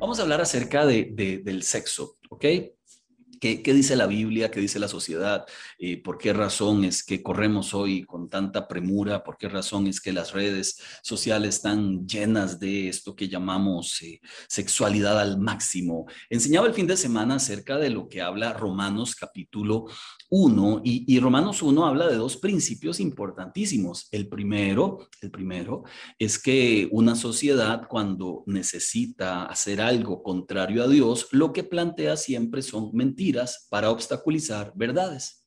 Vamos a hablar acerca de, del sexo, ¿ok? ¿Qué, dice la Biblia? ¿Qué dice la sociedad? Eh, ¿Por qué razón es que corremos hoy con tanta premura? ¿Por qué razón es que las redes sociales están llenas de esto que llamamos eh, sexualidad al máximo? Enseñaba el fin de semana acerca de lo que habla Romanos capítulo 1 y, Romanos 1 habla de dos principios importantísimos. El primero, el primero es que una sociedad cuando necesita hacer algo contrario a Dios, lo que plantea siempre son mentiras para obstaculizar verdades.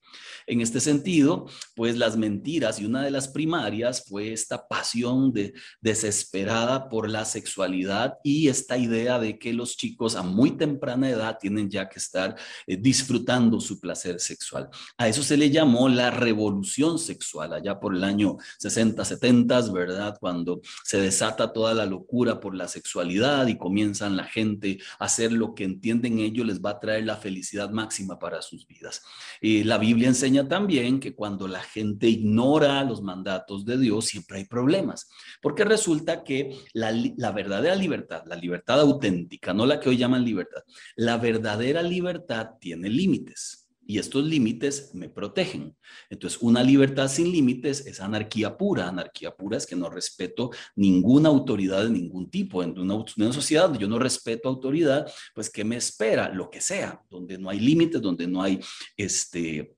En este sentido, pues las mentiras y una de las primarias fue esta pasión de, desesperada por la sexualidad y esta idea de que los chicos a muy temprana edad tienen ya que estar eh, disfrutando su placer sexual. A eso se le llamó la revolución sexual allá por el año 60, 70, ¿verdad? Cuando se desata toda la locura por la sexualidad y comienzan la gente a hacer lo que entienden ellos les va a traer la felicidad máxima para sus vidas. Eh, la Biblia enseña también que cuando la gente ignora los mandatos de Dios, siempre hay problemas, porque resulta que la, la verdadera libertad, la libertad auténtica, no la que hoy llaman libertad, la verdadera libertad tiene límites y estos límites me protegen. Entonces, una libertad sin límites es anarquía pura. Anarquía pura es que no respeto ninguna autoridad de ningún tipo. En una, sociedad yo no respeto autoridad, pues, ¿qué me espera? Lo que sea, donde no hay límites, donde no hay este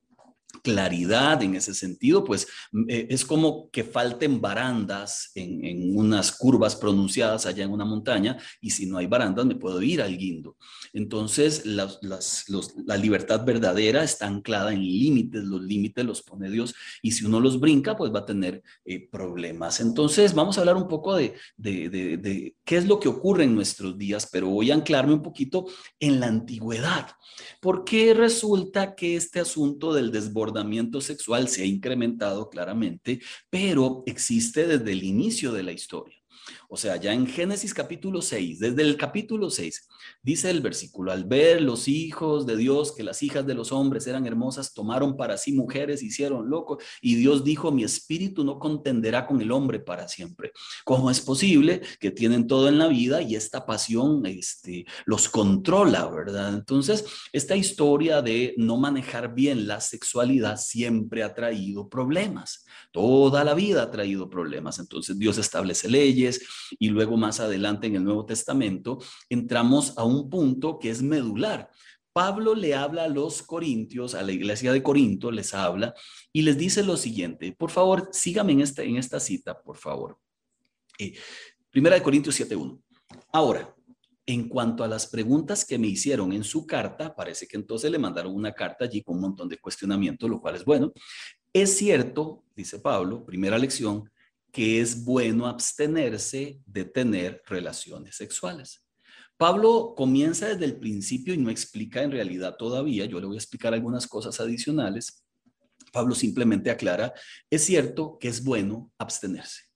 claridad en ese sentido, pues eh, es como que falten barandas en, unas curvas pronunciadas allá en una montaña y si no hay barandas me puedo ir al guindo. Entonces la libertad verdadera está anclada en límites, los límites los pone Dios y si uno los brinca pues va a tener eh, problemas. Entonces vamos a hablar un poco de, de qué es lo que ocurre en nuestros días, pero voy a anclarme un poquito en la antigüedad, porque resulta que este asunto del sexual se ha incrementado claramente, pero existe desde el inicio de la historia. O sea, ya en Génesis capítulo 6, desde el capítulo 6, dice el versículo, al ver los hijos de Dios que las hijas de los hombres eran hermosas, tomaron para sí mujeres, hicieron loco, y Dios dijo, mi espíritu no contenderá con el hombre para siempre. ¿Cómo es posible que tienen todo en la vida y esta pasión este, los controla, verdad? Entonces, esta historia de no manejar bien la sexualidad siempre ha traído problemas. Toda la vida ha traído problemas. Entonces, Dios establece leyes y luego más adelante en el Nuevo Testamento entramos a un punto que es medular. Pablo le habla a los corintios, a la iglesia de Corinto, les habla y les dice lo siguiente. Por favor, sígame en esta, en esta cita, por favor. Eh, primera de Corintios 7.1. Ahora, en cuanto a las preguntas que me hicieron en su carta, parece que entonces le mandaron una carta allí con un montón de cuestionamientos, lo cual es bueno. Es cierto, dice Pablo, primera lección, que es bueno abstenerse de tener relaciones sexuales. Pablo comienza desde el principio y no explica en realidad todavía, yo le voy a explicar algunas cosas adicionales. Pablo simplemente aclara, es cierto que es bueno abstenerse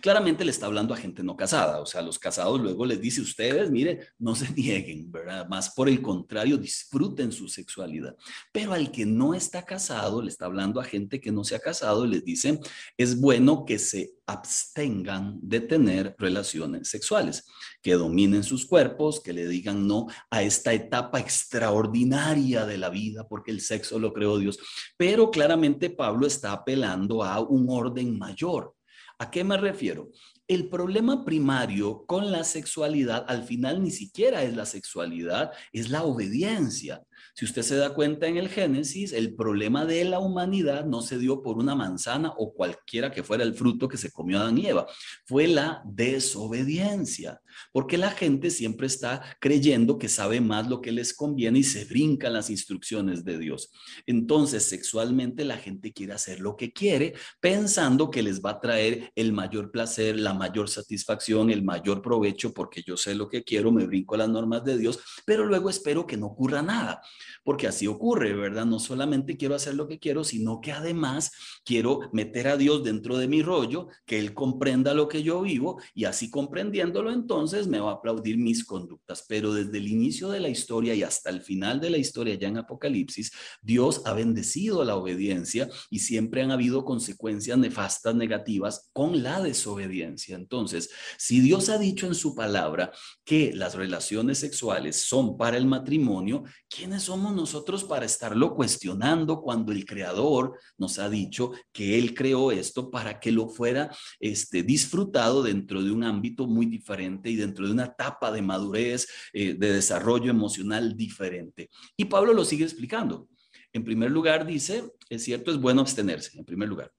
claramente le está hablando a gente no casada, o sea, los casados luego les dice, ustedes, mire, no se nieguen, ¿verdad? Más por el contrario, disfruten su sexualidad. Pero al que no está casado, le está hablando a gente que no se ha casado y les dice, es bueno que se abstengan de tener relaciones sexuales, que dominen sus cuerpos, que le digan no a esta etapa extraordinaria de la vida, porque el sexo lo creó Dios. Pero claramente Pablo está apelando a un orden mayor ¿A qué me refiero? El problema primario con la sexualidad al final ni siquiera es la sexualidad, es la obediencia. Si usted se da cuenta en el Génesis, el problema de la humanidad no se dio por una manzana o cualquiera que fuera el fruto que se comió Adán y Eva, fue la desobediencia, porque la gente siempre está creyendo que sabe más lo que les conviene y se brincan las instrucciones de Dios. Entonces, sexualmente la gente quiere hacer lo que quiere, pensando que les va a traer el mayor placer, la mayor satisfacción, el mayor provecho, porque yo sé lo que quiero, me brinco las normas de Dios, pero luego espero que no ocurra nada. Porque así ocurre, ¿verdad? No solamente quiero hacer lo que quiero, sino que además quiero meter a Dios dentro de mi rollo, que Él comprenda lo que yo vivo y así comprendiéndolo entonces me va a aplaudir mis conductas. Pero desde el inicio de la historia y hasta el final de la historia ya en Apocalipsis, Dios ha bendecido la obediencia y siempre han habido consecuencias nefastas, negativas con la desobediencia. Entonces, si Dios ha dicho en su palabra que las relaciones sexuales son para el matrimonio, ¿quiénes somos nosotros para estarlo cuestionando cuando el Creador nos ha dicho que Él creó esto para que lo fuera este, disfrutado dentro de un ámbito muy diferente y dentro de una etapa de madurez, eh, de desarrollo emocional diferente? Y Pablo lo sigue explicando. En primer lugar, dice, es cierto, es bueno abstenerse, en primer lugar.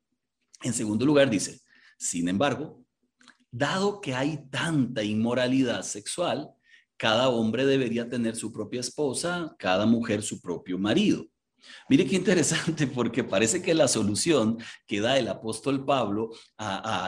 En segundo lugar, dice, sin embargo, dado que hay tanta inmoralidad sexual, cada hombre debería tener su propia esposa, cada mujer su propio marido. Mire qué interesante, porque parece que la solución que da el apóstol Pablo,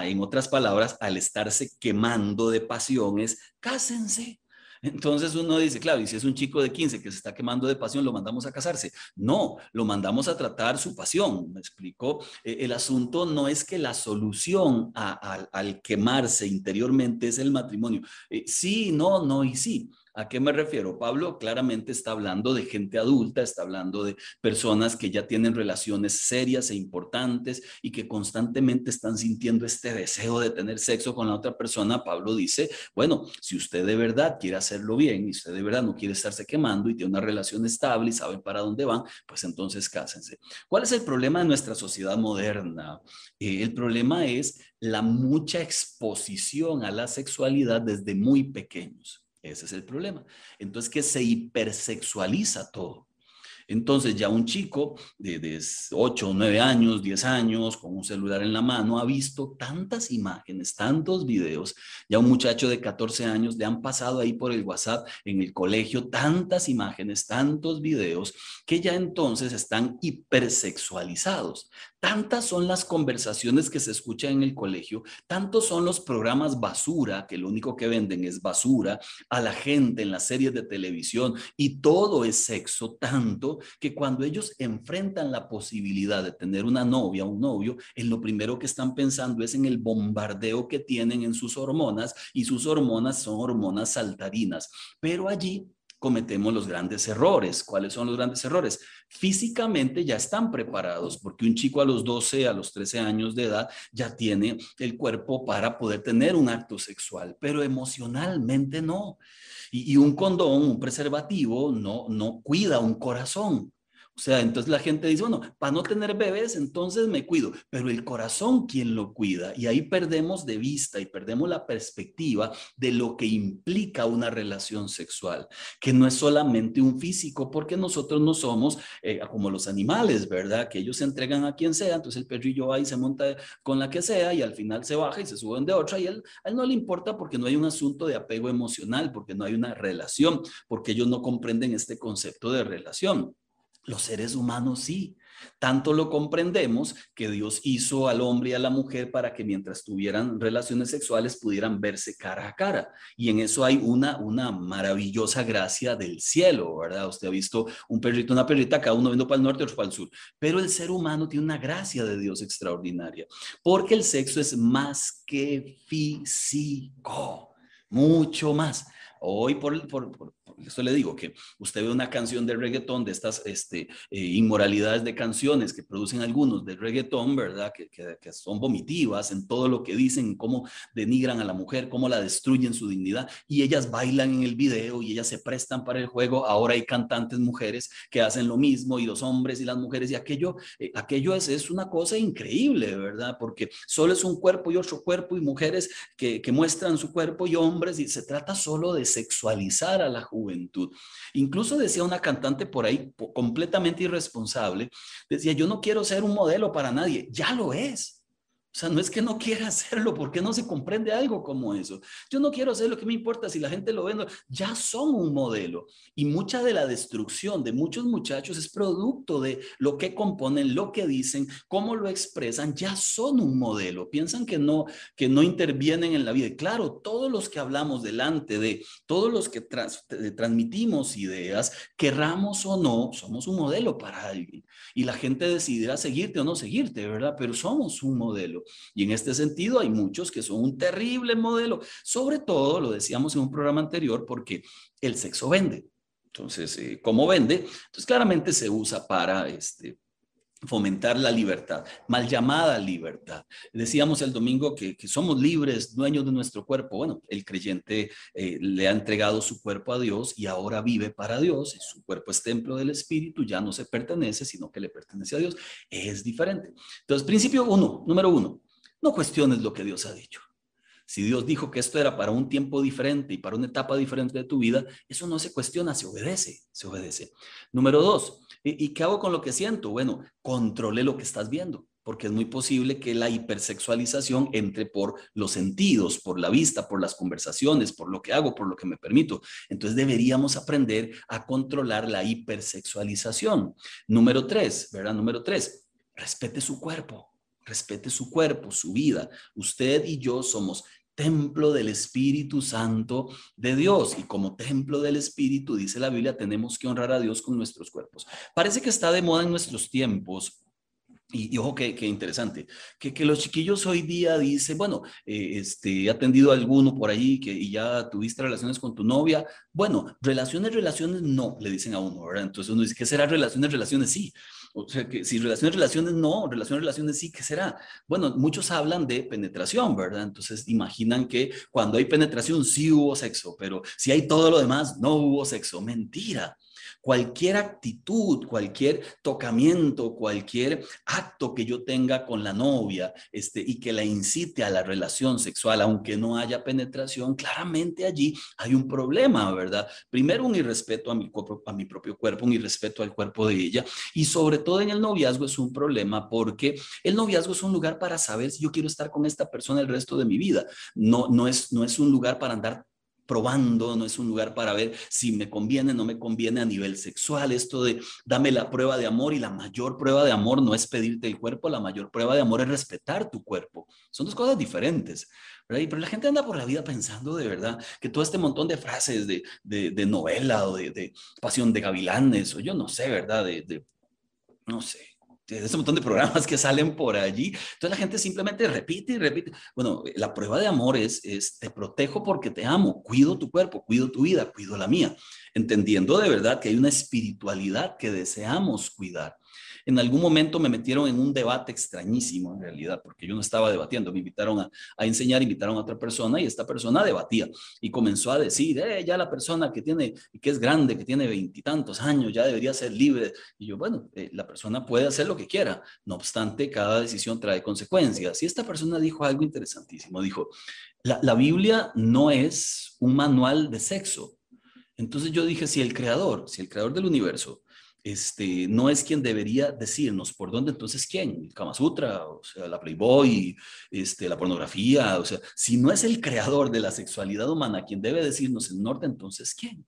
en otras palabras, al estarse quemando de pasiones, cásense. Entonces uno dice, claro, y si es un chico de 15 que se está quemando de pasión, lo mandamos a casarse. No, lo mandamos a tratar su pasión. Me explico. E, el asunto no es que la solución al quemarse interiormente es el matrimonio. Eh, sí, no, no y sí. ¿A qué me refiero? Pablo claramente está hablando de gente adulta, está hablando de personas que ya tienen relaciones serias e importantes y que constantemente están sintiendo este deseo de tener sexo con la otra persona. Pablo dice, bueno, si usted de verdad quiere hacerlo bien y usted de verdad no quiere estarse quemando y tiene una relación estable y sabe para dónde van, pues entonces cásense. ¿Cuál es el problema de nuestra sociedad moderna? Eh, el problema es la mucha exposición a la sexualidad desde muy pequeños. Ese es el problema. Entonces que se hipersexualiza todo. Entonces ya un chico de, de 8 o 9 años, 10 años, con un celular en la mano, ha visto tantas imágenes, tantos videos. Ya un muchacho de 14 años le han pasado ahí por el WhatsApp en el colegio tantas imágenes, tantos videos, que ya entonces están hipersexualizados. Tantas son las conversaciones que se escuchan en el colegio, tantos son los programas basura, que lo único que venden es basura, a la gente en las series de televisión, y todo es sexo, tanto que cuando ellos enfrentan la posibilidad de tener una novia, un novio, en lo primero que están pensando es en el bombardeo que tienen en sus hormonas, y sus hormonas son hormonas saltarinas. Pero allí cometemos los grandes errores. ¿Cuáles son los grandes errores? Físicamente ya están preparados, porque un chico a los 12, a los 13 años de edad ya tiene el cuerpo para poder tener un acto sexual, pero emocionalmente no. Y, un condón, un preservativo, no, no cuida un corazón. O sea, entonces la gente dice, bueno, para no tener bebés, entonces me cuido, pero el corazón, ¿quién lo cuida? Y ahí perdemos de vista y perdemos la perspectiva de lo que implica una relación sexual, que no es solamente un físico, porque nosotros no somos eh, como los animales, ¿verdad? Que ellos se entregan a quien sea, entonces el perrillo va y se monta con la que sea y al final se baja y se suben de otra y él, a él no le importa porque no hay un asunto de apego emocional, porque no hay una relación, porque ellos no comprenden este concepto de relación. Los seres humanos sí. Tanto lo comprendemos que Dios hizo al hombre y a la mujer para que mientras tuvieran relaciones sexuales pudieran verse cara a cara. Y en eso hay una, una maravillosa gracia del cielo, ¿verdad? Usted ha visto un perrito, una perrita, cada uno viendo para el norte, otro para el sur. Pero el ser humano tiene una gracia de Dios extraordinaria, porque el sexo es más que físico, mucho más. Hoy por, por, por, eso le digo que usted ve una canción de reggaetón, de estas este, eh, inmoralidades de canciones que producen algunos de reggaetón, ¿verdad? Que, que, son vomitivas en todo lo que dicen, cómo denigran a la mujer, cómo la destruyen su dignidad, y ellas bailan en el video y ellas se prestan para el juego. Ahora hay cantantes mujeres que hacen lo mismo, y los hombres y las mujeres, y aquello, eh, aquello es, es una cosa increíble, ¿verdad? Porque solo es un cuerpo y otro cuerpo, y mujeres que, que muestran su cuerpo, y hombres, y se trata solo de sexualizar a la juventud. Incluso decía una cantante por ahí completamente irresponsable, decía, yo no quiero ser un modelo para nadie, ya lo es. O sea, no es que no quiera hacerlo, porque no se comprende algo como eso. Yo no quiero hacer lo que me importa si la gente lo ve. Ya son un modelo. Y mucha de la destrucción de muchos muchachos es producto de lo que componen, lo que dicen, cómo lo expresan. Ya son un modelo. Piensan que no, que no intervienen en la vida. Y claro, todos los que hablamos delante de, todos los que transmitimos ideas, querramos o no, somos un modelo para alguien. Y la gente decidirá seguirte o no seguirte, ¿verdad? Pero somos un modelo. Y en este sentido hay muchos que son un terrible modelo, sobre todo, lo decíamos en un programa anterior, porque el sexo vende. Entonces, eh, ¿cómo vende? Entonces, claramente se usa para este, fomentar la libertad, mal llamada libertad. Decíamos el domingo que, somos libres, dueños de nuestro cuerpo. Bueno, el creyente eh, le ha entregado su cuerpo a Dios y ahora vive para Dios, y su cuerpo es templo del Espíritu, ya no se pertenece, sino que le pertenece a Dios. Es diferente. Entonces, principio uno, número uno, no cuestiones lo que Dios ha dicho. Si Dios dijo que esto era para un tiempo diferente y para una etapa diferente de tu vida, eso no se cuestiona, se obedece, se obedece. Número dos, ¿y, qué hago con lo que siento? Bueno, controle lo que estás viendo, porque es muy posible que la hipersexualización entre por los sentidos, por la vista, por las conversaciones, por lo que hago, por lo que me permito. Entonces deberíamos aprender a controlar la hipersexualización. Número tres, ¿verdad? Número tres, respete su cuerpo respete su cuerpo, su vida. Usted y yo somos templo del Espíritu Santo de Dios. Y como templo del Espíritu, dice la Biblia, tenemos que honrar a Dios con nuestros cuerpos. Parece que está de moda en nuestros tiempos. Y, ojo, qué, interesante, que, que, los chiquillos hoy día dicen, bueno, eh, este, he atendido a alguno por ahí que y ya tuviste relaciones con tu novia. Bueno, relaciones, relaciones, no, le dicen a uno, ¿verdad? Entonces uno dice, ¿qué será relaciones, relaciones? Sí. O sea, que si relaciones, relaciones no, relaciones, relaciones sí, ¿qué será? Bueno, muchos hablan de penetración, ¿verdad? Entonces imaginan que cuando hay penetración sí hubo sexo, pero si hay todo lo demás, no hubo sexo. Mentira cualquier actitud, cualquier tocamiento, cualquier acto que yo tenga con la novia este, y que la incite a la relación sexual, aunque no haya penetración, claramente allí hay un problema, ¿verdad? Primero, un irrespeto a mi, a mi propio cuerpo, un irrespeto al cuerpo de ella y sobre todo en el noviazgo es un problema porque el noviazgo es un lugar para saber si yo quiero estar con esta persona el resto de mi vida. No, no, es, no es un lugar para andar probando, no es un lugar para ver si me conviene, no me conviene a nivel sexual. Esto de dame la prueba de amor y la mayor prueba de amor no es pedirte el cuerpo, la mayor prueba de amor es respetar tu cuerpo. Son dos cosas diferentes. Pero la gente anda por la vida pensando de verdad que todo este montón de frases de, de, novela o de, de, pasión de gavilanes o yo no sé, ¿verdad? de no sé, de ese montón de programas que salen por allí. Entonces la gente simplemente repite y repite. Bueno, la prueba de amor es, es, te protejo porque te amo, cuido tu cuerpo, cuido tu vida, cuido la mía, entendiendo de verdad que hay una espiritualidad que deseamos cuidar en algún momento me metieron en un debate extrañísimo en realidad, porque yo no estaba debatiendo, me invitaron a, a enseñar, invitaron a otra persona y esta persona debatía y comenzó a decir, eh, ya la persona que tiene, que es grande, que tiene veintitantos años, ya debería ser libre. Y yo, bueno, eh, la persona puede hacer lo que quiera, no obstante, cada decisión trae consecuencias. Y esta persona dijo algo interesantísimo, dijo, la, la Biblia no es un manual de sexo. Entonces yo dije, si el creador, si el creador del universo este, no es quien debería decirnos por dónde, entonces quién, Kama Sutra, o sea, la Playboy, este, la pornografía, o sea, si no es el creador de la sexualidad humana quien debe decirnos el norte, entonces quién.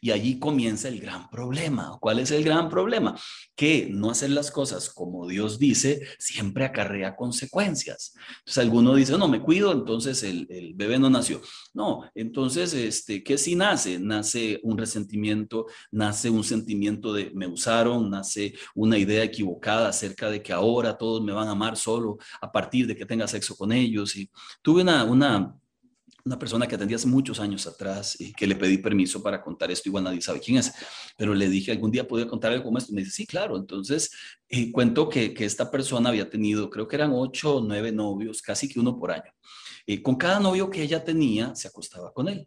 Y allí comienza el gran problema. ¿Cuál es el gran problema? Que no hacer las cosas como Dios dice siempre acarrea consecuencias. Entonces alguno dice, no, me cuido, entonces el, bebé no nació. No, entonces, este, ¿qué si nace? Nace un resentimiento, nace un sentimiento de me usaron, nace una idea equivocada acerca de que ahora todos me van a amar solo a partir de que tenga sexo con ellos. Y tuve una, una una persona que atendí muchos años atrás y que le pedí permiso para contar esto, igual nadie sabe quién es, pero le dije, algún día podría contar algo como esto. Me dice, sí, claro. Entonces, eh, cuento que, que, esta persona había tenido, creo que eran ocho o nueve novios, casi que uno por año. Eh, con cada novio que ella tenía, se acostaba con él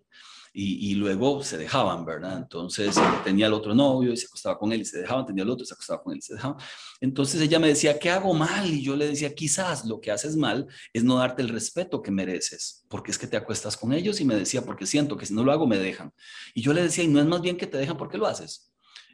y, luego se dejaban, ¿verdad? Entonces tenía el otro novio y se acostaba con él y se dejaban, tenía el otro y se acostaba con él y se dejaban. Entonces ella me decía, ¿qué hago mal? Y yo le decía, quizás lo que haces mal es no darte el respeto que mereces, porque es que te acuestas con ellos y me decía, porque siento que si no lo hago me dejan. Y yo le decía, y no es más bien que te dejan porque lo haces.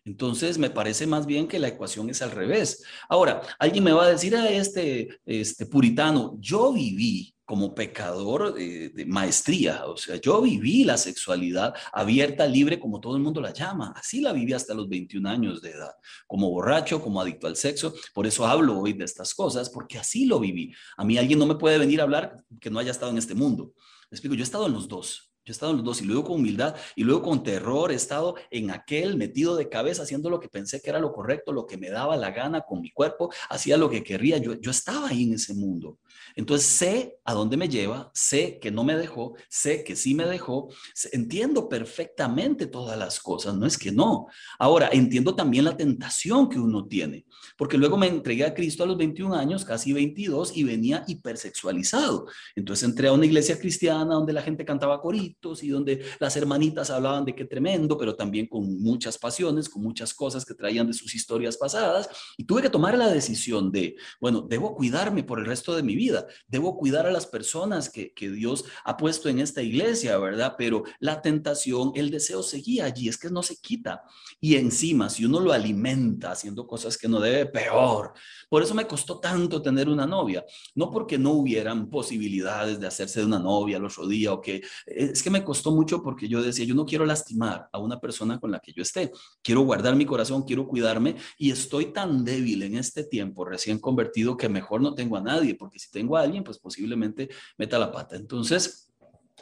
Entonces, me parece más bien que la ecuación es al revés. Ahora, alguien me va a decir a ah, este, este puritano, yo viví como pecador de, maestría, o sea, yo viví la sexualidad abierta, libre, como todo el mundo la llama, así la viví hasta los 21 años de edad, como borracho, como adicto al sexo, por eso hablo hoy de estas cosas, porque así lo viví. A mí alguien no me puede venir a hablar que no haya estado en este mundo. Me explico, yo he estado en los dos. Yo he estado en los dos y luego con humildad y luego con terror he estado en aquel metido de cabeza haciendo lo que pensé que era lo correcto, lo que me daba la gana con mi cuerpo, hacía lo que quería. Yo, yo estaba ahí en ese mundo. Entonces sé a dónde me lleva, sé que no me dejó, sé que sí me dejó, entiendo perfectamente todas las cosas, no es que no. Ahora, entiendo también la tentación que uno tiene, porque luego me entregué a Cristo a los 21 años, casi 22, y venía hipersexualizado. Entonces entré a una iglesia cristiana donde la gente cantaba coritos y donde las hermanitas hablaban de qué tremendo, pero también con muchas pasiones, con muchas cosas que traían de sus historias pasadas, y tuve que tomar la decisión de, bueno, debo cuidarme por el resto de mi vida Debo cuidar a las personas que, Dios ha puesto en esta iglesia, ¿verdad? Pero la tentación, el deseo seguía allí, es que no se quita. Y encima, si uno lo alimenta haciendo cosas que no debe, peor. Por eso me costó tanto tener una novia. No porque no hubieran posibilidades de hacerse de una novia el otro día o que es que me costó mucho porque yo decía, yo no quiero lastimar a una persona con la que yo esté. Quiero guardar mi corazón, quiero cuidarme y estoy tan débil en este tiempo recién convertido que mejor no tengo a nadie porque si tengo a alguien, pues posiblemente meta la pata. Entonces,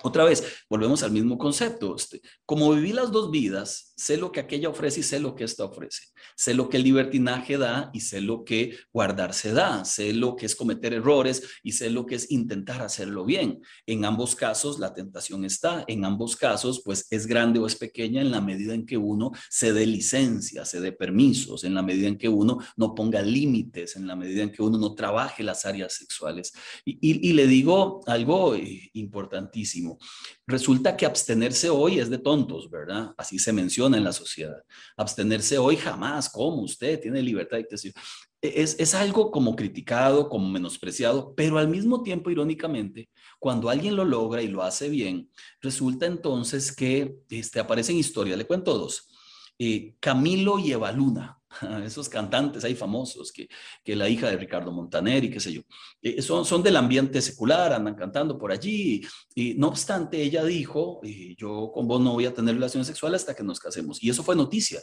otra vez, volvemos al mismo concepto. Este, como viví las dos vidas, sé lo que aquella ofrece y sé lo que esta ofrece. Sé lo que el libertinaje da y sé lo que guardarse da. Sé lo que es cometer errores y sé lo que es intentar hacerlo bien. En ambos casos, la tentación está. En ambos casos, pues es grande o es pequeña en la medida en que uno se dé licencia, se dé permisos, en la medida en que uno no ponga límites, en la medida en que uno no trabaje las áreas sexuales. Y, le digo algo eh, importantísimo Resulta que abstenerse hoy es de tontos, ¿verdad? Así se menciona en la sociedad. Abstenerse hoy jamás, ¿cómo usted tiene libertad de decir? Es, es algo como criticado, como menospreciado, pero al mismo tiempo, irónicamente, cuando alguien lo logra y lo hace bien, resulta entonces que este, aparecen historias, le cuento dos. Eh, Camilo y Evaluna, esos cantantes ahí famosos, que, que la hija de Ricardo Montaner y qué sé yo, eh, son, son del ambiente secular, andan cantando por allí, y, no obstante ella dijo, eh, yo con vos no voy a tener relaciones sexuales hasta que nos casemos, y eso fue noticia.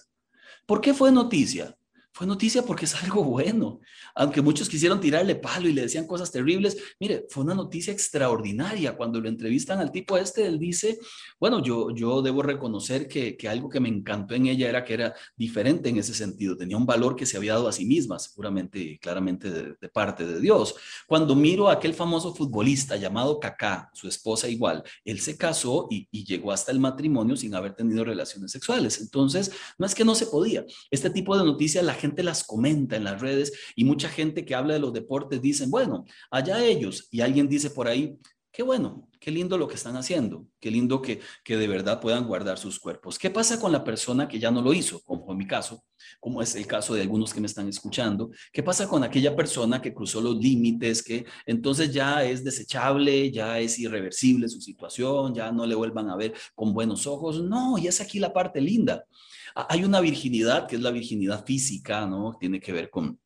¿Por qué fue noticia? Fue noticia porque es algo bueno. Aunque muchos quisieron tirarle palo y le decían cosas terribles, mire, fue una noticia extraordinaria. Cuando lo entrevistan al tipo este, él dice, bueno, yo, yo debo reconocer que, que algo que me encantó en ella era que era diferente en ese sentido. Tenía un valor que se había dado a sí misma, seguramente y claramente de, parte de Dios. Cuando miro a aquel famoso futbolista llamado Kaká, su esposa igual, él se casó y, llegó hasta el matrimonio sin haber tenido relaciones sexuales. Entonces, no es que no se podía. Este tipo de noticias la gente las comenta en las redes y mucha gente que habla de los deportes dicen, bueno, allá ellos. Y alguien dice por ahí, qué bueno, qué lindo lo que están haciendo, qué lindo que, que de verdad puedan guardar sus cuerpos. ¿Qué pasa con la persona que ya no lo hizo, como en mi caso, como es el caso de algunos que me están escuchando? ¿Qué pasa con aquella persona que cruzó los límites, que entonces ya es desechable, ya es irreversible su situación, ya no le vuelvan a ver con buenos ojos? No, y es aquí la parte linda. Hay una virginidad que es la virginidad física, ¿no? Tiene que ver con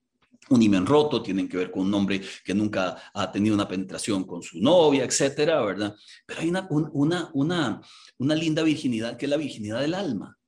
un imen roto, tienen que ver con un hombre que nunca ha tenido una penetración con su novia, etcétera, ¿verdad? Pero hay una, una, una, una linda virginidad que es la virginidad del alma.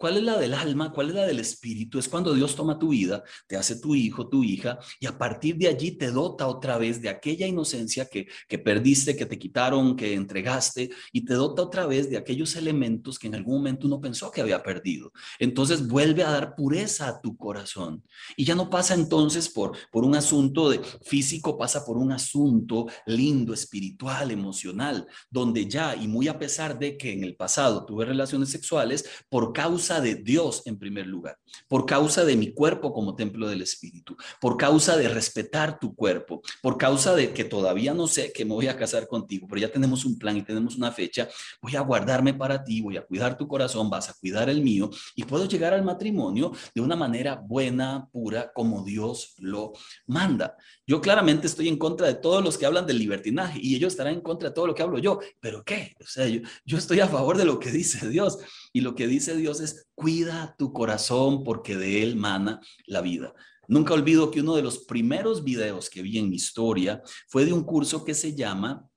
¿Cuál es la del alma? ¿Cuál es la del espíritu? Es cuando Dios toma tu vida, te hace tu hijo, tu hija, y a partir de allí te dota otra vez de aquella inocencia que, que perdiste, que te quitaron, que entregaste, y te dota otra vez de aquellos elementos que en algún momento uno pensó que había perdido. Entonces vuelve a dar pureza a tu corazón. Y ya no pasa entonces por, por un asunto de físico, pasa por un asunto lindo, espiritual, emocional, donde ya, y muy a pesar de que en el pasado tuve relaciones sexuales, por causa de Dios en primer lugar, por causa de mi cuerpo como templo del Espíritu, por causa de respetar tu cuerpo, por causa de que todavía no sé que me voy a casar contigo, pero ya tenemos un plan y tenemos una fecha, voy a guardarme para ti, voy a cuidar tu corazón, vas a cuidar el mío y puedo llegar al matrimonio de una manera buena, pura, como Dios lo manda. Yo claramente estoy en contra de todos los que hablan del libertinaje y ellos estarán en contra de todo lo que hablo yo, pero ¿qué? O sea, yo, yo estoy a favor de lo que dice Dios y lo que dice Dios es Cuida tu corazón porque de él mana la vida. Nunca olvido que uno de los primeros videos que vi en mi historia fue de un curso que se llama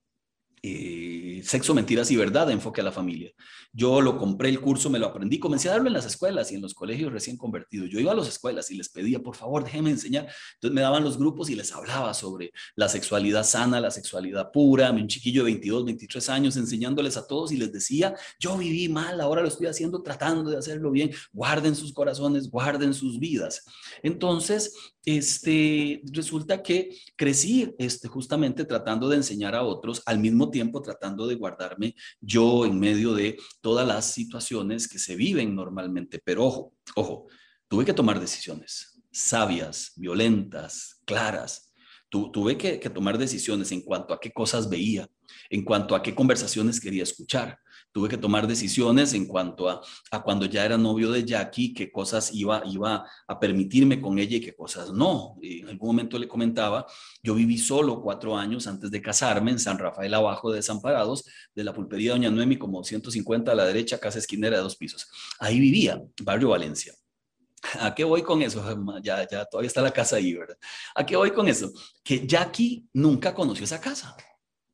eh, Sexo, Mentiras y Verdad, Enfoque a la Familia. Yo lo compré el curso, me lo aprendí, comencé a darlo en las escuelas y en los colegios recién convertidos. Yo iba a las escuelas y les pedía, por favor, déjenme enseñar. Entonces me daban los grupos y les hablaba sobre la sexualidad sana, la sexualidad pura. Un chiquillo de 22, 23 años enseñándoles a todos y les decía, yo viví mal, ahora lo estoy haciendo tratando de hacerlo bien. Guarden sus corazones, guarden sus vidas. Entonces, este, resulta que crecí este, justamente tratando de enseñar a otros, al mismo tiempo tratando de guardarme yo en medio de todas las situaciones que se viven normalmente. Pero ojo, ojo, tuve que tomar decisiones sabias, violentas, claras. tuve que tomar decisiones en cuanto a qué cosas veía, en cuanto a qué conversaciones quería escuchar, tuve que tomar decisiones en cuanto a, cuando ya era novio de Jackie, qué cosas iba, iba a permitirme con ella y qué cosas no. En algún momento le comentaba, yo viví solo cuatro años antes de casarme en San Rafael Abajo de Desamparados, de la pulpería Doña Noemi, como 150 a la derecha, casa esquinera de dos pisos. Ahí vivía, barrio Valencia. ¿A qué voy con eso? Ya, ya todavía está la casa ahí, ¿verdad? ¿A qué voy con eso? Que Jackie nunca conoció esa casa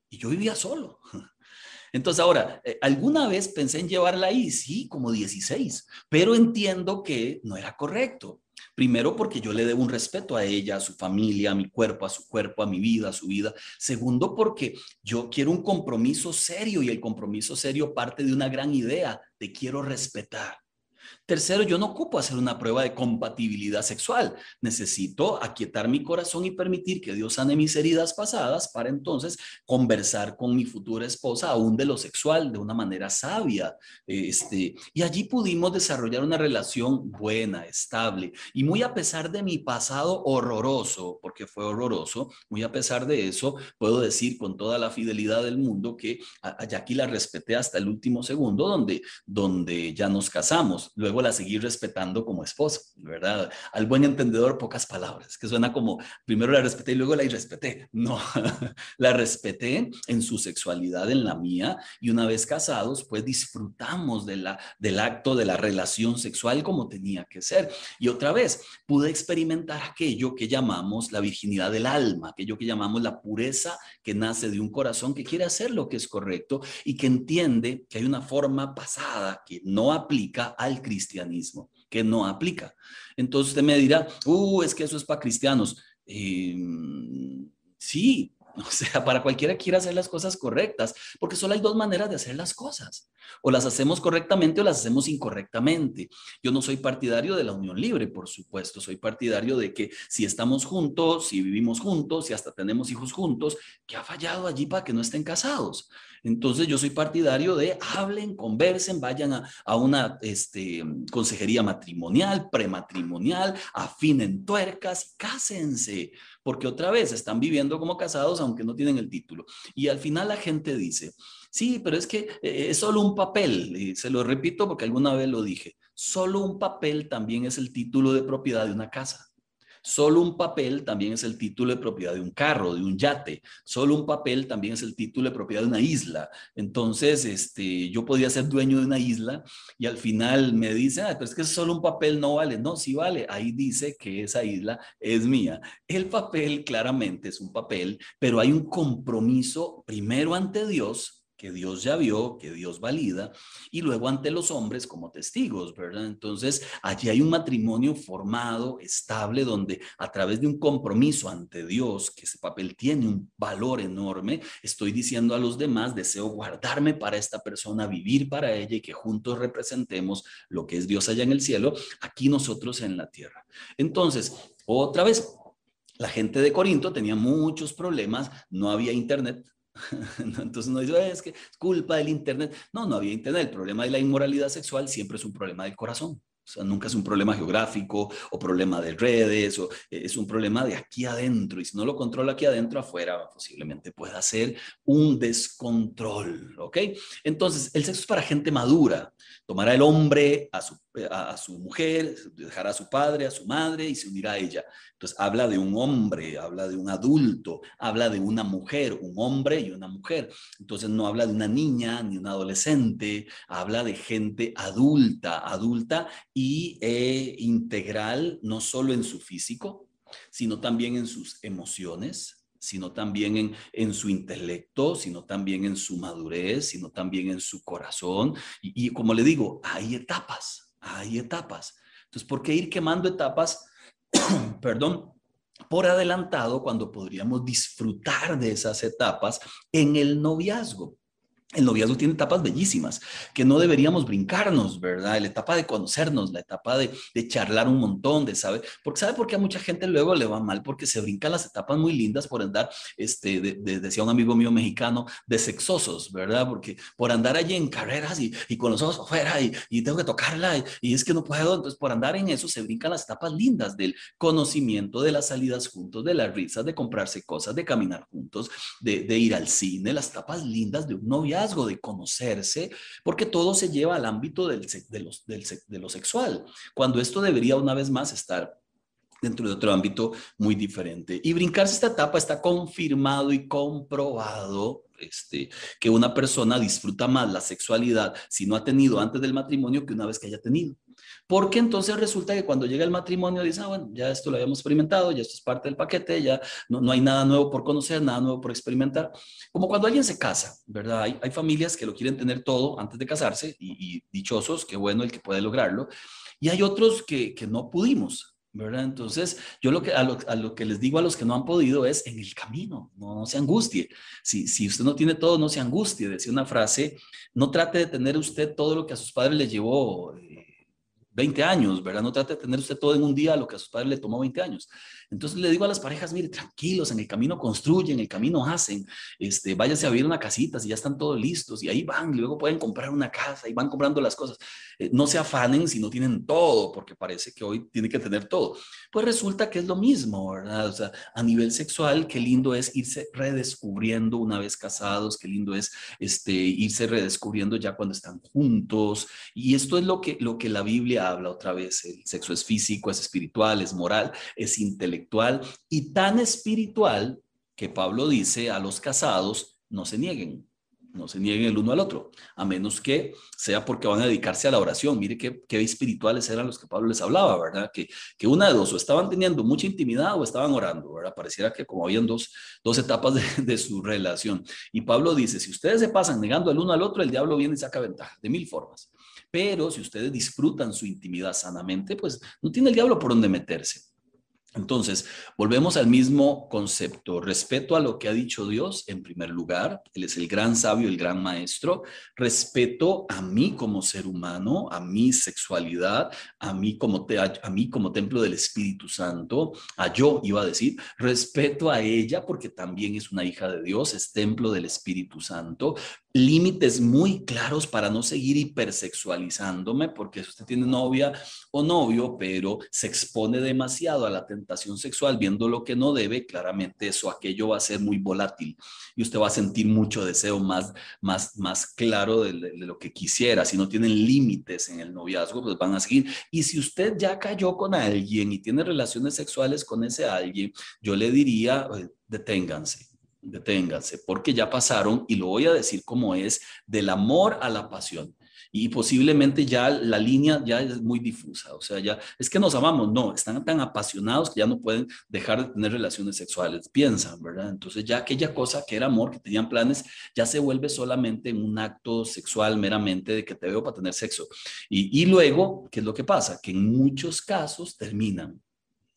y yo vivía solo. Entonces ahora, eh, ¿alguna vez pensé en llevarla ahí? Sí, como 16, pero entiendo que no era correcto. Primero porque yo le debo un respeto a ella, a su familia, a mi cuerpo, a su cuerpo, a mi vida, a su vida. Segundo porque yo quiero un compromiso serio y el compromiso serio parte de una gran idea, te quiero respetar. Tercero, yo no ocupo hacer una prueba de compatibilidad sexual. Necesito aquietar mi corazón y permitir que Dios sane mis heridas pasadas para entonces conversar con mi futura esposa aún de lo sexual de una manera sabia. Este, y allí pudimos desarrollar una relación buena, estable. Y muy a pesar de mi pasado horroroso, porque fue horroroso, muy a pesar de eso, puedo decir con toda la fidelidad del mundo que a Jackie la respeté hasta el último segundo donde, donde ya nos casamos. Luego la seguir respetando como esposa, ¿verdad? Al buen entendedor, pocas palabras, que suena como primero la respeté y luego la irrespeté. No, la respeté en su sexualidad, en la mía, y una vez casados, pues disfrutamos de la, del acto de la relación sexual como tenía que ser. Y otra vez, pude experimentar aquello que llamamos la virginidad del alma, aquello que llamamos la pureza que nace de un corazón que quiere hacer lo que es correcto y que entiende que hay una forma pasada que no aplica al cristianismo, que no aplica. Entonces usted me dirá, uh, es que eso es para cristianos. Em, sí, o sea, para cualquiera que quiera hacer las cosas correctas, porque solo hay dos maneras de hacer las cosas. O las hacemos correctamente o las hacemos incorrectamente. Yo no soy partidario de la unión libre, por supuesto. Soy partidario de que si estamos juntos, si vivimos juntos, si hasta tenemos hijos juntos, ¿qué ha fallado allí para que no estén casados? Entonces yo soy partidario de hablen, conversen, vayan a, una este, consejería matrimonial, prematrimonial, afinen tuercas cásense, porque otra vez están viviendo como casados aunque no tienen el título. Y al final la gente dice, sí, pero es que eh, es solo un papel, y se lo repito porque alguna vez lo dije, solo un papel también es el título de propiedad de una casa. Solo un papel también es el título de propiedad de un carro, de un yate. Solo un papel también es el título de propiedad de una isla. Entonces, este, yo podría ser dueño de una isla y al final me dicen, ah, pero es que solo un papel no vale. No, sí vale. Ahí dice que esa isla es mía. El papel claramente es un papel, pero hay un compromiso primero ante Dios que Dios ya vio, que Dios valida, y luego ante los hombres como testigos, ¿verdad? Entonces, allí hay un matrimonio formado, estable, donde a través de un compromiso ante Dios, que ese papel tiene un valor enorme, estoy diciendo a los demás, deseo guardarme para esta persona, vivir para ella y que juntos representemos lo que es Dios allá en el cielo, aquí nosotros en la tierra. Entonces, otra vez, la gente de Corinto tenía muchos problemas, no había internet, Entonces no dice, es que es culpa del Internet. No, no había Internet. El problema de la inmoralidad sexual siempre es un problema del corazón. O nunca es un problema geográfico o problema de redes, o eh, es un problema de aquí adentro. Y si no lo controla aquí adentro, afuera posiblemente pueda ser un descontrol, ¿ok? Entonces, el sexo es para gente madura. Tomará el hombre a su, a, su mujer, dejará a su padre, a su madre y se unirá a ella. Entonces, habla de un hombre, habla de un adulto, habla de una mujer, un hombre y una mujer. Entonces, no habla de una niña ni un adolescente, habla de gente adulta, adulta eh, integral, no solo en su físico, sino también en sus emociones, sino también en, en, su intelecto, sino también en su madurez, sino también en su corazón. Y, y, como le digo, hay etapas, hay etapas. Entonces, ¿por qué ir quemando etapas? Perdón, por adelantado cuando podríamos disfrutar de esas etapas en el noviazgo. El noviazgo tiene etapas bellísimas que no deberíamos brincarnos, ¿verdad? La etapa de conocernos, la etapa de, charlar un montón, de saber, porque sabe por qué a mucha gente luego le va mal, porque se brincan las etapas muy lindas por andar, este, decía un amigo mío mexicano, de sexosos, ¿verdad? Porque por andar allí en carreras y, con los ojos afuera y, y tengo que tocarla y, y, es que no puedo, entonces por andar en eso se brincan las etapas lindas del conocimiento, de las salidas juntos, de las risas, de comprarse cosas, de caminar juntos, de, de ir al cine, las etapas lindas de un noviazgo de conocerse, porque todo se lleva al ámbito del, de, del, de lo sexual, cuando esto debería una vez más estar dentro de otro ámbito muy diferente. Y brincarse esta etapa está confirmado y comprobado este, que una persona disfruta más la sexualidad si no ha tenido antes del matrimonio que una vez que haya tenido. Porque entonces resulta que cuando llega el matrimonio dice, ah, bueno, ya esto lo habíamos experimentado, ya esto es parte del paquete, ya no, no hay nada nuevo por conocer, nada nuevo por experimentar. Como cuando alguien se casa, ¿verdad? Hay, hay familias que lo quieren tener todo antes de casarse y, y dichosos, qué bueno el que puede lograrlo. Y hay otros que, que no pudimos, ¿verdad? Entonces, yo lo que, a lo, que les digo a los que no han podido es en el camino, no, se angustie. Si, si usted no tiene todo, no se angustie. Decía una frase, no trate de tener usted todo lo que a sus padres le llevó 20 años, ¿verdad? No trate de tener usted todo en un día lo que a sus padres le tomó 20 años. Entonces le digo a las parejas, mire, tranquilos, en el camino construyen, en el camino hacen, este, váyanse a vivir una casita si ya están todos listos y ahí van, luego pueden comprar una casa y van comprando las cosas. Eh, no se afanen si no tienen todo, porque parece que hoy tiene que tener todo. Pues resulta que es lo mismo, ¿verdad? O sea, a nivel sexual, qué lindo es irse redescubriendo una vez casados, qué lindo es este, irse redescubriendo ya cuando están juntos. Y esto es lo que, lo que la Biblia habla otra vez. El sexo es físico, es espiritual, es moral, es intelectual y tan espiritual que Pablo dice a los casados, no se nieguen, no se nieguen el uno al otro, a menos que sea porque van a dedicarse a la oración. Mire qué, qué espirituales eran los que Pablo les hablaba, ¿verdad? Que, que, una de dos, o estaban teniendo mucha intimidad o estaban orando, ¿verdad? Pareciera que como habían dos, dos etapas de, de, su relación. Y Pablo dice, si ustedes se pasan negando el uno al otro, el diablo viene y saca ventaja, de mil formas. Pero si ustedes disfrutan su intimidad sanamente, pues no tiene el diablo por dónde meterse. Entonces, volvemos al mismo concepto, respeto a lo que ha dicho Dios en primer lugar, Él es el gran sabio, el gran maestro, respeto a mí como ser humano, a mi sexualidad, a mí como, a mí como templo del Espíritu Santo, a yo iba a decir, respeto a ella porque también es una hija de Dios, es templo del Espíritu Santo, límites muy claros para no seguir hipersexualizándome, porque si usted tiene novia o novio, pero se expone demasiado a la tentación sexual viendo lo que no debe, claramente eso, aquello va a ser muy volátil y usted va a sentir mucho deseo más, más, más claro de, de lo que quisiera. Si no tienen límites en el noviazgo, pues van a seguir. Y si usted ya cayó con alguien y tiene relaciones sexuales con ese alguien, yo le diría, deténganse deténganse, porque ya pasaron, y lo voy a decir como es, del amor a la pasión. Y posiblemente ya la línea ya es muy difusa, o sea, ya es que nos amamos, no, están tan apasionados que ya no pueden dejar de tener relaciones sexuales, piensan, ¿verdad? Entonces ya aquella cosa que era amor, que tenían planes, ya se vuelve solamente en un acto sexual meramente de que te veo para tener sexo. Y, y luego, ¿qué es lo que pasa? Que en muchos casos terminan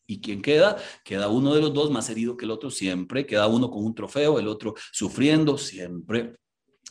¿Y quién queda? Queda uno de los dos más herido que el otro siempre, queda uno con un trofeo, el otro sufriendo siempre.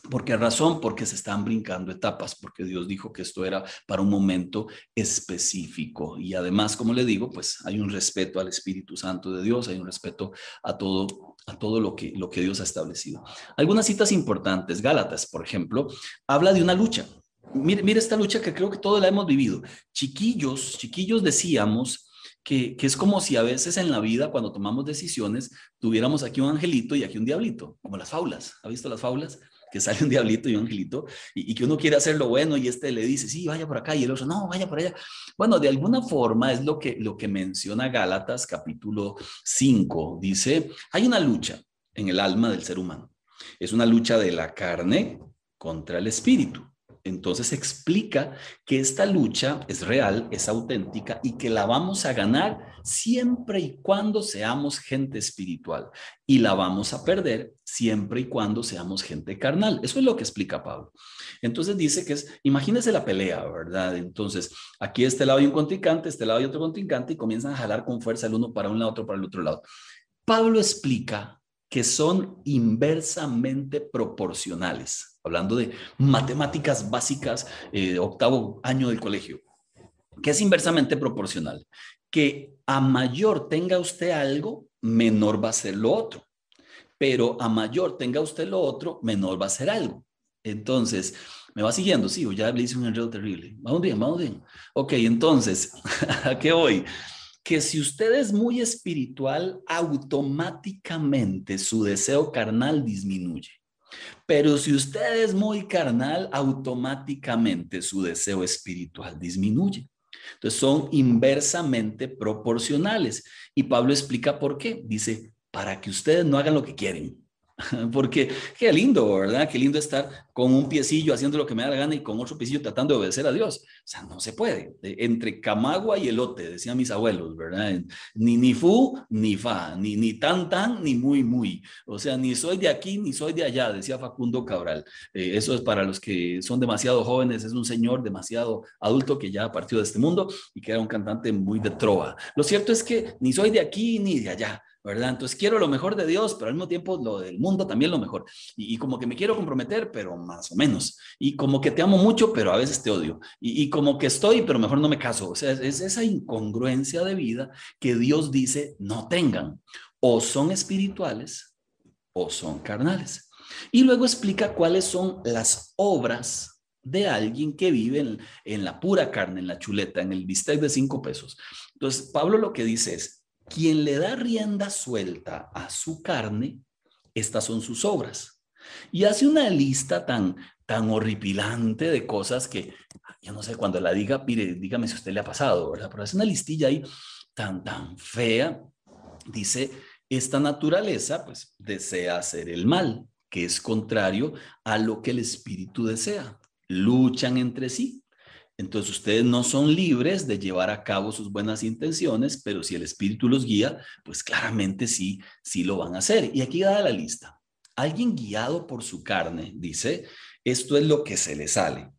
¿Por qué razón? Porque se están brincando etapas, porque Dios dijo que esto era para un momento específico. Y además, como le digo, pues hay un respeto al Espíritu Santo de Dios, hay un respeto a todo, a todo lo, que, lo que Dios ha establecido. Algunas citas importantes, Gálatas, por ejemplo, habla de una lucha, mire, esta lucha que creo que todos la hemos vivido. Chiquillos, chiquillos decíamos que, que, es como si a veces en la vida, cuando tomamos decisiones, tuviéramos aquí un angelito y aquí un diablito, como las faulas. ¿Ha visto las faulas? Que sale un diablito y un angelito y, que uno quiere hacer lo bueno y este le dice, sí, vaya por acá y el otro, no, vaya por allá. Bueno, de alguna forma es lo que, lo que menciona Gálatas capítulo 5. Dice, hay una lucha en el alma del ser humano. Es una lucha de la carne contra el espíritu. Entonces explica que esta lucha es real, es auténtica y que la vamos a ganar siempre y cuando seamos gente espiritual y la vamos a perder siempre y cuando seamos gente carnal. Eso es lo que explica Pablo. Entonces dice que es, imagínese la pelea, ¿verdad? Entonces aquí este lado hay un contrincante, este lado hay otro contrincante y comienzan a jalar con fuerza el uno para un lado, otro para el otro lado. Pablo explica que son inversamente proporcionales, hablando de matemáticas básicas, eh, octavo año del colegio, que es inversamente proporcional, que a mayor tenga usted algo, menor va a ser lo otro, pero a mayor tenga usted lo otro, menor va a ser algo. Entonces, ¿me va siguiendo? Sí, ya le hice un enredo terrible. Vamos bien, vamos bien. Ok, entonces, ¿a qué voy? que si usted es muy espiritual, automáticamente su deseo carnal disminuye. Pero si usted es muy carnal, automáticamente su deseo espiritual disminuye. Entonces son inversamente proporcionales. Y Pablo explica por qué. Dice, para que ustedes no hagan lo que quieren. Porque qué lindo, ¿verdad? Qué lindo estar con un piecillo haciendo lo que me da la gana y con otro piecillo tratando de obedecer a Dios. O sea, no se puede. Entre camagua y elote, decían mis abuelos, ¿verdad? Ni ni fu, ni fa, ni, ni tan tan, ni muy muy. O sea, ni soy de aquí, ni soy de allá, decía Facundo Cabral. Eh, eso es para los que son demasiado jóvenes, es un señor demasiado adulto que ya partió de este mundo y que era un cantante muy de trova. Lo cierto es que ni soy de aquí ni de allá. ¿Verdad? Entonces quiero lo mejor de Dios, pero al mismo tiempo lo del mundo también lo mejor. Y, como que me quiero comprometer, pero más o menos. Y como que te amo mucho, pero a veces te odio. Y, y como que estoy, pero mejor no me caso. O sea, es, es esa incongruencia de vida que Dios dice no tengan. O son espirituales o son carnales. Y luego explica cuáles son las obras de alguien que vive en, en la pura carne, en la chuleta, en el bistec de cinco pesos. Entonces, Pablo lo que dice es, quien le da rienda suelta a su carne, estas son sus obras. Y hace una lista tan, tan horripilante de cosas que, yo no sé, cuando la diga, dígame si usted le ha pasado, ¿verdad? Pero hace una listilla ahí tan, tan fea. Dice, esta naturaleza, pues, desea hacer el mal, que es contrario a lo que el espíritu desea. Luchan entre sí entonces ustedes no son libres de llevar a cabo sus buenas intenciones, pero si el Espíritu los guía, pues claramente sí, sí lo van a hacer. Y aquí da la lista. Alguien guiado por su carne, dice, esto es lo que se le sale.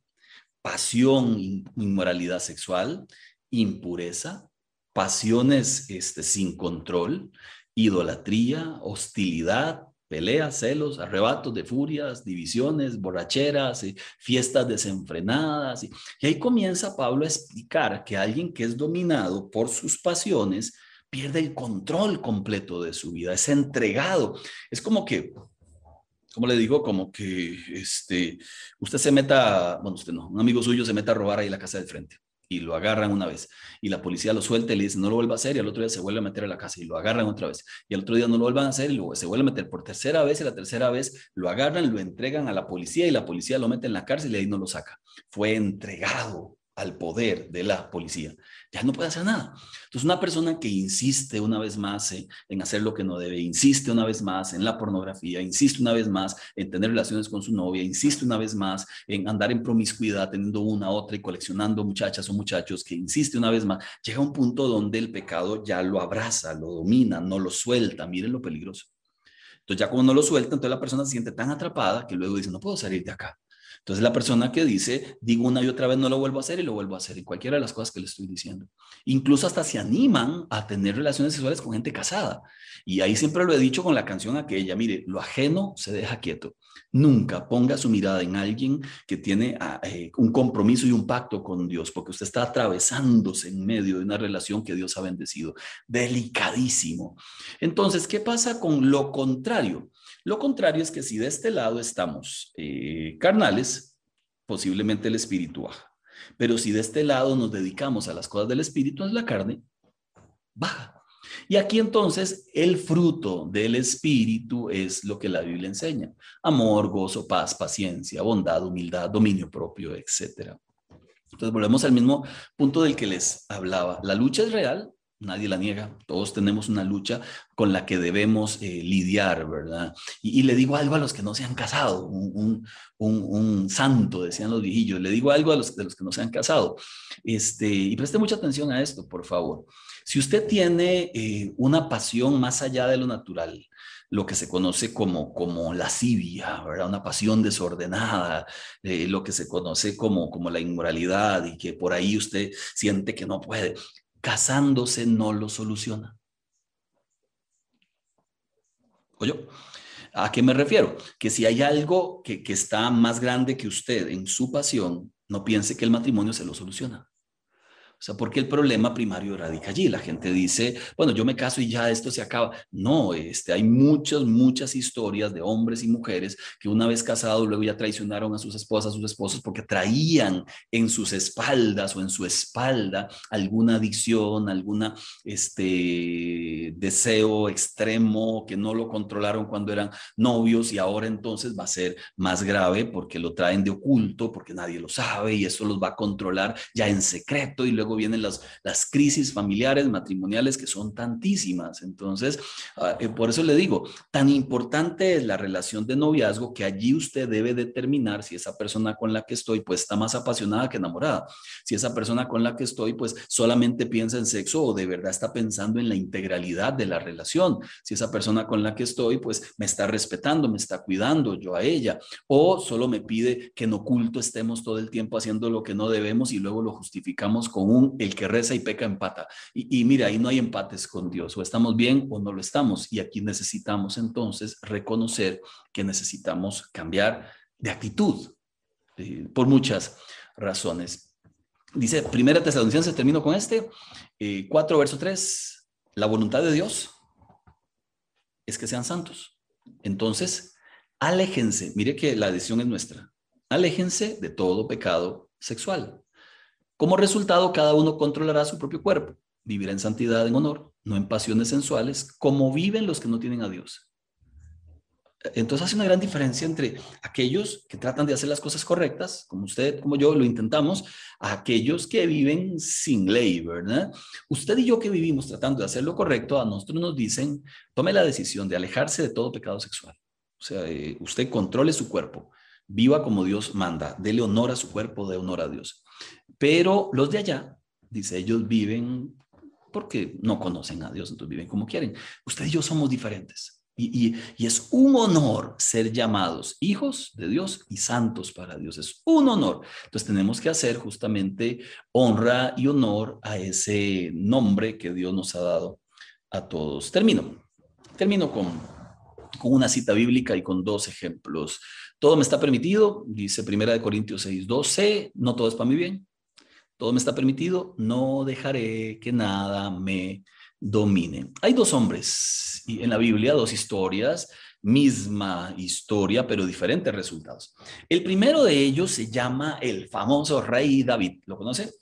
Pasión, inmoralidad sexual, impureza, pasiones este, sin control, idolatría, hostilidad, peleas, celos, arrebatos de furias, divisiones, borracheras, y fiestas desenfrenadas. Y, y ahí comienza Pablo a explicar que alguien que es dominado por sus pasiones pierde el control completo de su vida, es entregado. Es como que como le digo, como que este, usted se meta, bueno, usted no, un amigo suyo se meta a robar ahí la casa del frente y lo agarran una vez y la policía lo suelta y le dice no lo vuelva a hacer y al otro día se vuelve a meter a la casa y lo agarran otra vez y al otro día no lo vuelvan a hacer y luego se vuelve a meter por tercera vez y la tercera vez lo agarran, lo entregan a la policía y la policía lo mete en la cárcel y ahí no lo saca. Fue entregado al poder de la policía. Ya no puede hacer nada. Entonces, una persona que insiste una vez más en hacer lo que no debe, insiste una vez más en la pornografía, insiste una vez más en tener relaciones con su novia, insiste una vez más en andar en promiscuidad, teniendo una, otra y coleccionando muchachas o muchachos, que insiste una vez más, llega a un punto donde el pecado ya lo abraza, lo domina, no lo suelta. Miren lo peligroso. Entonces, ya como no lo suelta, entonces la persona se siente tan atrapada que luego dice, no puedo salir de acá. Entonces la persona que dice, digo una y otra vez, no lo vuelvo a hacer y lo vuelvo a hacer, y cualquiera de las cosas que le estoy diciendo. Incluso hasta se animan a tener relaciones sexuales con gente casada. Y ahí siempre lo he dicho con la canción aquella, mire, lo ajeno se deja quieto. Nunca ponga su mirada en alguien que tiene ah, eh, un compromiso y un pacto con Dios, porque usted está atravesándose en medio de una relación que Dios ha bendecido. Delicadísimo. Entonces, ¿qué pasa con lo contrario? Lo contrario es que si de este lado estamos eh, carnales, posiblemente el espíritu baja. Pero si de este lado nos dedicamos a las cosas del espíritu, es la carne, baja. Y aquí entonces el fruto del espíritu es lo que la Biblia enseña. Amor, gozo, paz, paciencia, bondad, humildad, dominio propio, etc. Entonces volvemos al mismo punto del que les hablaba. La lucha es real, nadie la niega, todos tenemos una lucha con la que debemos eh, lidiar, ¿verdad? Y, le digo algo a los que no se han casado, un, santo, decían los viejillos, le digo algo a los, de los que no se han casado, este, y preste mucha atención a esto, por favor. Si usted tiene eh, una pasión más allá de lo natural, lo que se conoce como, como lascivia, ¿verdad? Una pasión desordenada, eh, lo que se conoce como, como la inmoralidad y que por ahí usted siente que no puede casándose no lo soluciona. ¿Oye? ¿A qué me refiero? Que si hay algo que, que está más grande que usted en su pasión, no piense que el matrimonio se lo soluciona. O sea, porque el problema primario radica allí. La gente dice, bueno, yo me caso y ya esto se acaba. No, este, hay muchas, muchas historias de hombres y mujeres que una vez casados luego ya traicionaron a sus esposas, a sus esposos, porque traían en sus espaldas o en su espalda alguna adicción, alguna este, deseo extremo que no lo controlaron cuando eran novios y ahora entonces va a ser más grave porque lo traen de oculto, porque nadie lo sabe y eso los va a controlar ya en secreto y luego vienen las, las crisis familiares, matrimoniales, que son tantísimas. Entonces, ah, eh, por eso le digo, tan importante es la relación de noviazgo que allí usted debe determinar si esa persona con la que estoy, pues está más apasionada que enamorada. Si esa persona con la que estoy, pues solamente piensa en sexo o de verdad está pensando en la integralidad de la relación. Si esa persona con la que estoy, pues me está respetando, me está cuidando yo a ella. O solo me pide que en oculto estemos todo el tiempo haciendo lo que no debemos y luego lo justificamos con un el que reza y peca empata. Y, mira, ahí no hay empates con Dios, o estamos bien o no lo estamos. Y aquí necesitamos entonces reconocer que necesitamos cambiar de actitud eh, por muchas razones. Dice, primera Tesalonicense, termino con este, eh, 4 verso 3, la voluntad de Dios es que sean santos. Entonces, aléjense, mire que la decisión es nuestra, aléjense de todo pecado sexual. Como resultado, cada uno controlará su propio cuerpo, vivirá en santidad, en honor, no en pasiones sensuales, como viven los que no tienen a Dios. Entonces hace una gran diferencia entre aquellos que tratan de hacer las cosas correctas, como usted, como yo lo intentamos, a aquellos que viven sin ley, ¿verdad? Usted y yo que vivimos tratando de hacer lo correcto, a nosotros nos dicen, tome la decisión de alejarse de todo pecado sexual. O sea, eh, usted controle su cuerpo, viva como Dios manda, dele honor a su cuerpo, dé honor a Dios. Pero los de allá, dice, ellos viven porque no conocen a Dios, entonces viven como quieren. Usted y yo somos diferentes. Y, es un honor ser llamados hijos de Dios y santos para Dios. Es un honor. Entonces tenemos que hacer justamente honra y honor a ese nombre que Dios nos ha dado a todos. Termino. Termino con, con una cita bíblica y con dos ejemplos. Todo me está permitido, dice Primera de Corintios 6, 12, no todo es para mi bien todo me está permitido, no dejaré que nada me domine. Hay dos hombres y en la Biblia, dos historias, misma historia, pero diferentes resultados. El primero de ellos se llama el famoso rey David. ¿Lo conoce?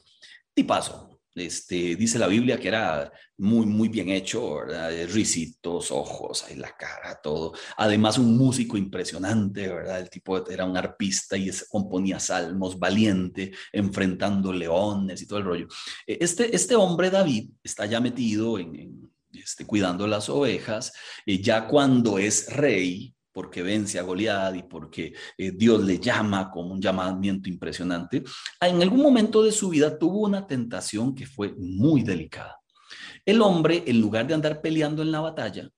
Tipazo, este, dice la Biblia que era muy, muy bien hecho, ¿verdad? Risitos, ojos, ahí la cara, todo. Además, un músico impresionante, ¿verdad? El tipo era un arpista y componía salmos, valiente, enfrentando leones y todo el rollo. E, este, este hombre, David, está ya metido en, este, cuidando las ovejas, y ya cuando es rey, porque vence a Goliat y porque eh, Dios le llama como un llamamiento impresionante, en algún momento de su vida tuvo una tentación que fue muy delicada. El hombre, en lugar de andar peleando en la batalla,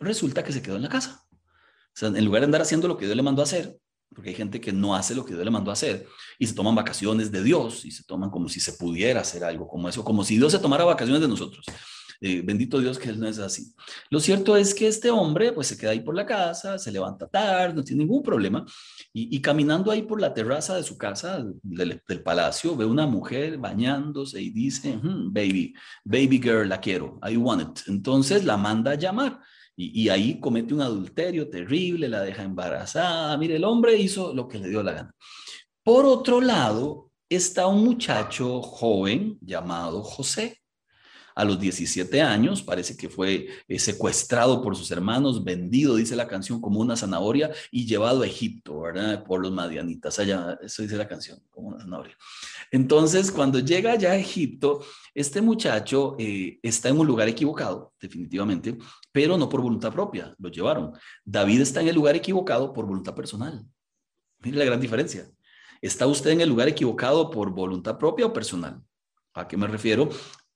resulta que se quedó en la casa. O sea, en lugar de andar haciendo lo que Dios le mandó a hacer, porque hay gente que no hace lo que Dios le mandó a hacer y se toman vacaciones de Dios y se toman como si se pudiera hacer algo como eso, como si Dios se tomara vacaciones de nosotros. Eh, bendito Dios que él no es así. Lo cierto es que este hombre pues se queda ahí por la casa, se levanta tarde, no tiene ningún problema y, caminando ahí por la terraza de su casa, del, palacio, ve una mujer bañándose y dice, hmm, baby, baby girl, la quiero, I want it. Entonces la manda a llamar. Y, y, ahí comete un adulterio terrible, la deja embarazada. Mire, el hombre hizo lo que le dio la gana. Por otro lado, está un muchacho joven llamado José. A los 17 años, parece que fue eh, secuestrado por sus hermanos, vendido, dice la canción, como una zanahoria y llevado a Egipto, ¿verdad? Por los madianitas. Allá, eso dice la canción, como una zanahoria. Entonces, cuando llega ya a Egipto, este muchacho eh, está en un lugar equivocado, definitivamente, pero no por voluntad propia, lo llevaron. David está en el lugar equivocado por voluntad personal. Mire la gran diferencia. ¿Está usted en el lugar equivocado por voluntad propia o personal? ¿A qué me refiero?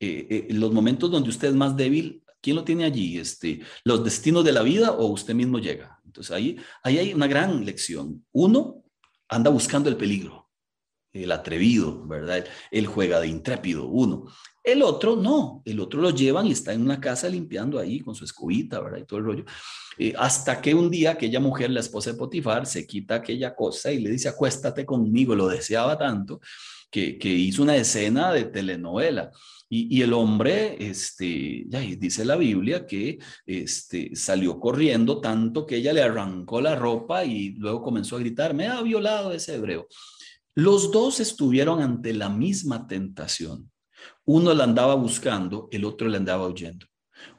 Eh, eh, los momentos donde usted es más débil, ¿quién lo tiene allí? Este, ¿Los destinos de la vida o usted mismo llega? Entonces ahí, ahí hay una gran lección. Uno anda buscando el peligro, el atrevido, ¿verdad? Él juega de intrépido, uno. El otro no, el otro lo llevan y está en una casa limpiando ahí con su escobita, ¿verdad? Y todo el rollo. Eh, hasta que un día aquella mujer, la esposa de Potifar, se quita aquella cosa y le dice, acuéstate conmigo, lo deseaba tanto, que, que hizo una escena de telenovela. Y, el hombre, este, ya dice la Biblia que este, salió corriendo tanto que ella le arrancó la ropa y luego comenzó a gritar, me ha violado ese hebreo. Los dos estuvieron ante la misma tentación. Uno la andaba buscando, el otro le andaba huyendo.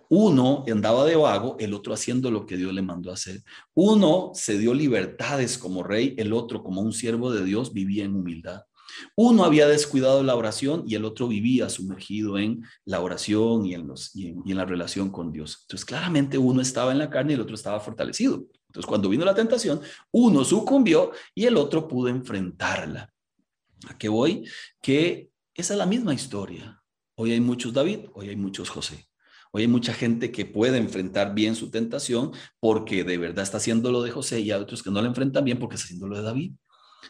Uno andaba de vago, el otro haciendo lo que Dios le mandó hacer. Uno se dio libertades como rey, el otro como un siervo de Dios vivía en humildad. Uno había descuidado la oración y el otro vivía sumergido en la oración y en, los, y en, la relación con Dios. Entonces, claramente uno estaba en la carne y el otro estaba fortalecido. Entonces, cuando vino la tentación, uno sucumbió y el otro pudo enfrentarla. ¿A qué voy? Que esa es la misma historia. Hoy hay muchos David, hoy hay muchos José. Hoy hay mucha gente que puede enfrentar bien su tentación porque de verdad está haciendo lo de José y hay otros que no la enfrentan bien porque está haciendo lo de David.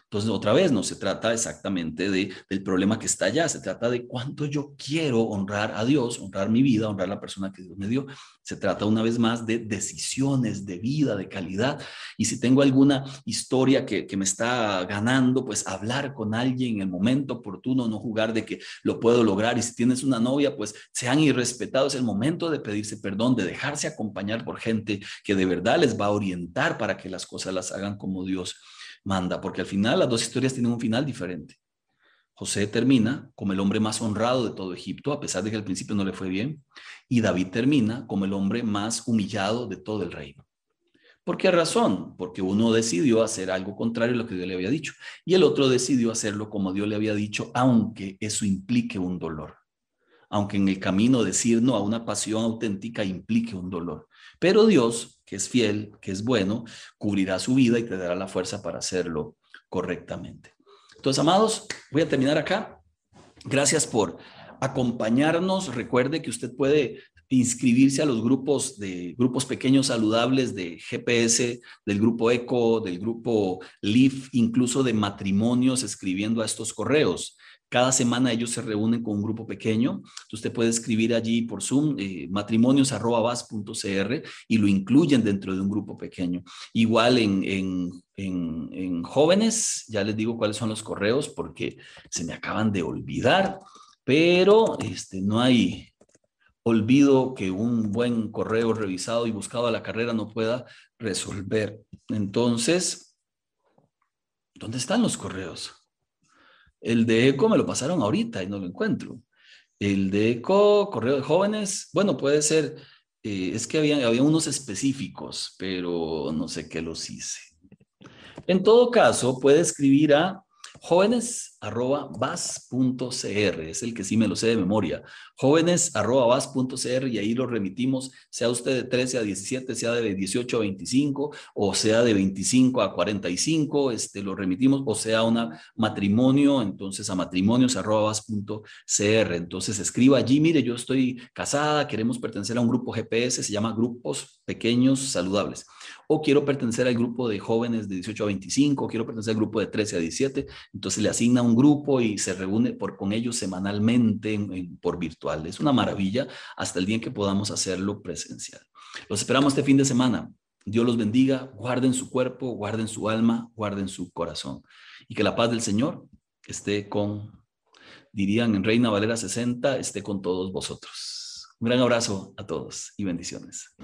Entonces, otra vez, no se trata exactamente de, del problema que está allá, se trata de cuánto yo quiero honrar a Dios, honrar mi vida, honrar la persona que Dios me dio. Se trata una vez más de decisiones de vida, de calidad. Y si tengo alguna historia que, que me está ganando, pues hablar con alguien en el momento oportuno, no jugar de que lo puedo lograr. Y si tienes una novia, pues sean irrespetados. Es el momento de pedirse perdón, de dejarse acompañar por gente que de verdad les va a orientar para que las cosas las hagan como Dios manda, porque al final las dos historias tienen un final diferente. José termina como el hombre más honrado de todo Egipto, a pesar de que al principio no le fue bien, y David termina como el hombre más humillado de todo el reino. ¿Por qué razón? Porque uno decidió hacer algo contrario a lo que Dios le había dicho, y el otro decidió hacerlo como Dios le había dicho, aunque eso implique un dolor. Aunque en el camino decir no a una pasión auténtica implique un dolor. Pero Dios que es fiel, que es bueno, cubrirá su vida y te dará la fuerza para hacerlo correctamente. Entonces, amados, voy a terminar acá. Gracias por acompañarnos. Recuerde que usted puede inscribirse a los grupos de grupos pequeños saludables de GPS, del grupo ECO, del grupo LIF, incluso de matrimonios escribiendo a estos correos. Cada semana ellos se reúnen con un grupo pequeño. Usted puede escribir allí por Zoom eh, matrimonios.vas.cr y lo incluyen dentro de un grupo pequeño. Igual en, en, en, jóvenes, ya les digo cuáles son los correos porque se me acaban de olvidar, pero este, no hay olvido que un buen correo revisado y buscado a la carrera no pueda resolver. Entonces, ¿dónde están los correos? El de ECO me lo pasaron ahorita y no lo encuentro. El de ECO, correo de jóvenes, bueno, puede ser, eh, es que había, había unos específicos, pero no sé qué los hice. En todo caso, puede escribir a jóvenes arroba es el que sí me lo sé de memoria. Jóvenes arroba y ahí lo remitimos, sea usted de 13 a 17, sea de 18 a 25 o sea de 25 a 45, este, lo remitimos o sea una matrimonio, entonces a matrimonios arroba Entonces escriba allí, mire, yo estoy casada, queremos pertenecer a un grupo GPS, se llama Grupos Pequeños Saludables o quiero pertenecer al grupo de jóvenes de 18 a 25, o quiero pertenecer al grupo de 13 a 17, entonces le asigna un grupo y se reúne por, con ellos semanalmente por virtual. Es una maravilla hasta el día en que podamos hacerlo presencial. Los esperamos este fin de semana. Dios los bendiga, guarden su cuerpo, guarden su alma, guarden su corazón. Y que la paz del Señor esté con, dirían en Reina Valera 60, esté con todos vosotros. Un gran abrazo a todos y bendiciones.